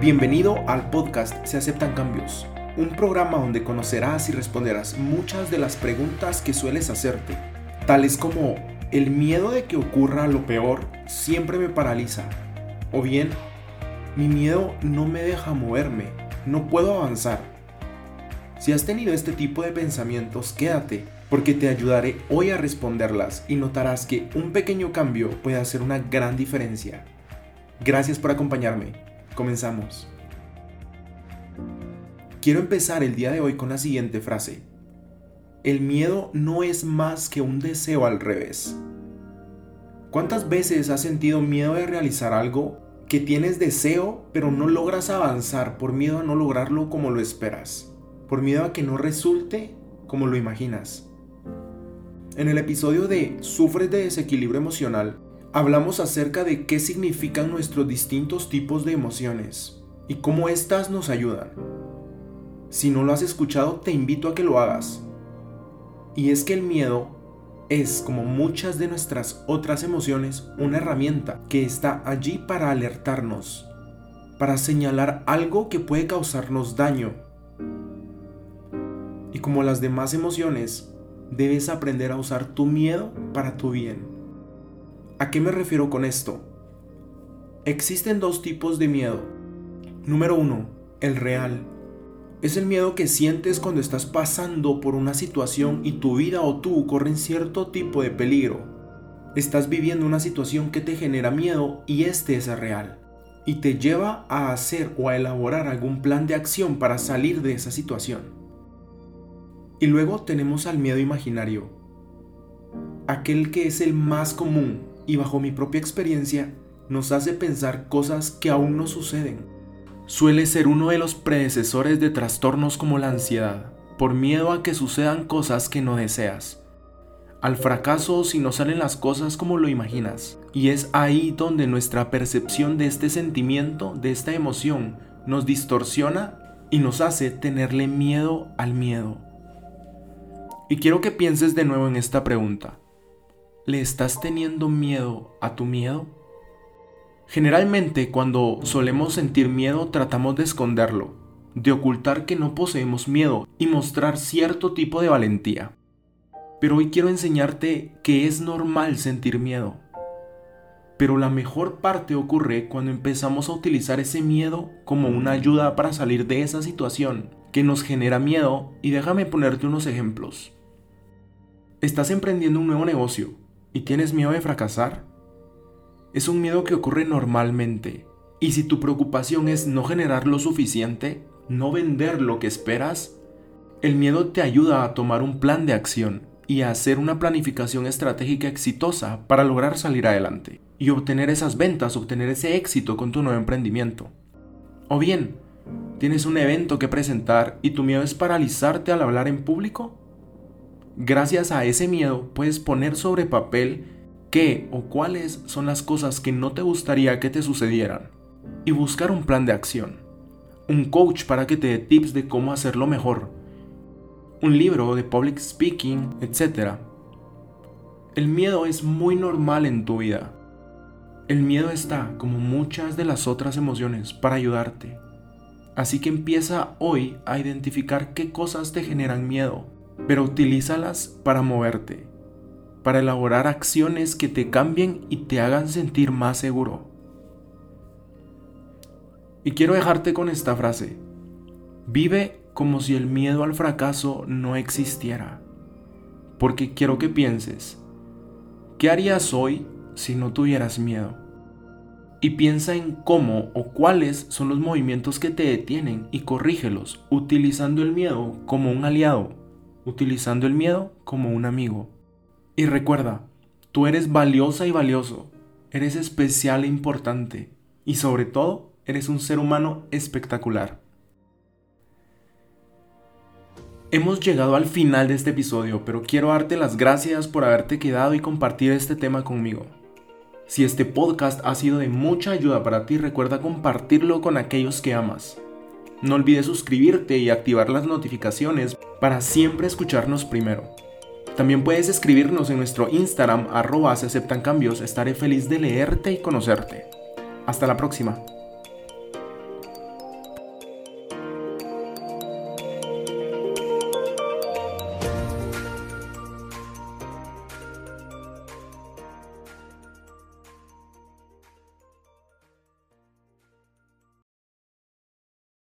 Bienvenido al podcast Se aceptan cambios, un programa donde conocerás y responderás muchas de las preguntas que sueles hacerte, tales como el miedo de que ocurra lo peor siempre me paraliza, o bien, mi miedo no me deja moverme, no puedo avanzar. Si has tenido este tipo de pensamientos, quédate, porque te ayudaré hoy a responderlas y notarás que un pequeño cambio puede hacer una gran diferencia. Gracias por acompañarme. Comenzamos. Quiero empezar el día de hoy con la siguiente frase. El miedo no es más que un deseo al revés. ¿Cuántas veces has sentido miedo de realizar algo que tienes deseo pero no logras avanzar por miedo a no lograrlo como lo esperas? Por miedo a que no resulte como lo imaginas. En el episodio de Sufres de desequilibrio emocional, hablamos acerca de qué significan nuestros distintos tipos de emociones y cómo éstas nos ayudan. Si no lo has escuchado, te invito a que lo hagas. Y es que el miedo es, como muchas de nuestras otras emociones, una herramienta que está allí para alertarnos, para señalar algo que puede causarnos daño. Y como las demás emociones, debes aprender a usar tu miedo para tu bien. ¿A qué me refiero con esto? Existen dos tipos de miedo. Número uno, el real. Es el miedo que sientes cuando estás pasando por una situación y tu vida o tú corren cierto tipo de peligro. Estás viviendo una situación que te genera miedo y este es real. Y te lleva a hacer o a elaborar algún plan de acción para salir de esa situación. Y luego tenemos al miedo imaginario. Aquel que es el más común y bajo mi propia experiencia nos hace pensar cosas que aún no suceden. Suele ser uno de los predecesores de trastornos como la ansiedad, por miedo a que sucedan cosas que no deseas. Al fracaso si no salen las cosas como lo imaginas. Y es ahí donde nuestra percepción de este sentimiento, de esta emoción, nos distorsiona y nos hace tenerle miedo al miedo. Y quiero que pienses de nuevo en esta pregunta. ¿Le estás teniendo miedo a tu miedo? Generalmente cuando solemos sentir miedo tratamos de esconderlo, de ocultar que no poseemos miedo y mostrar cierto tipo de valentía. Pero hoy quiero enseñarte que es normal sentir miedo. Pero la mejor parte ocurre cuando empezamos a utilizar ese miedo como una ayuda para salir de esa situación que nos genera miedo y déjame ponerte unos ejemplos. Estás emprendiendo un nuevo negocio y tienes miedo de fracasar? Es un miedo que ocurre normalmente. Y si tu preocupación es no generar lo suficiente, no vender lo que esperas, el miedo te ayuda a tomar un plan de acción y a hacer una planificación estratégica exitosa para lograr salir adelante y obtener esas ventas, obtener ese éxito con tu nuevo emprendimiento. O bien, tienes un evento que presentar y tu miedo es paralizarte al hablar en público Gracias a ese miedo puedes poner sobre papel qué o cuáles son las cosas que no te gustaría que te sucedieran y buscar un plan de acción. Un coach para que te dé tips de cómo hacerlo mejor. Un libro de public speaking, etc. El miedo es muy normal en tu vida. El miedo está, como muchas de las otras emociones, para ayudarte. Así que empieza hoy a identificar qué cosas te generan miedo pero utilízalas para moverte, para elaborar acciones que te cambien y te hagan sentir más seguro. Y quiero dejarte con esta frase. Vive como si el miedo al fracaso no existiera. Porque quiero que pienses, ¿qué harías hoy si no tuvieras miedo? Y piensa en cómo o cuáles son los movimientos que te detienen y corrígelos utilizando el miedo como un aliado utilizando el miedo como un amigo. Y recuerda, tú eres valiosa y valioso, eres especial e importante, y sobre todo, eres un ser humano espectacular. Hemos llegado al final de este episodio, pero quiero darte las gracias por haberte quedado y compartir este tema conmigo. Si este podcast ha sido de mucha ayuda para ti, recuerda compartirlo con aquellos que amas. No olvides suscribirte y activar las notificaciones para siempre escucharnos primero. También puedes escribirnos en nuestro Instagram arroba se aceptan cambios. Estaré feliz de leerte y conocerte. Hasta la próxima.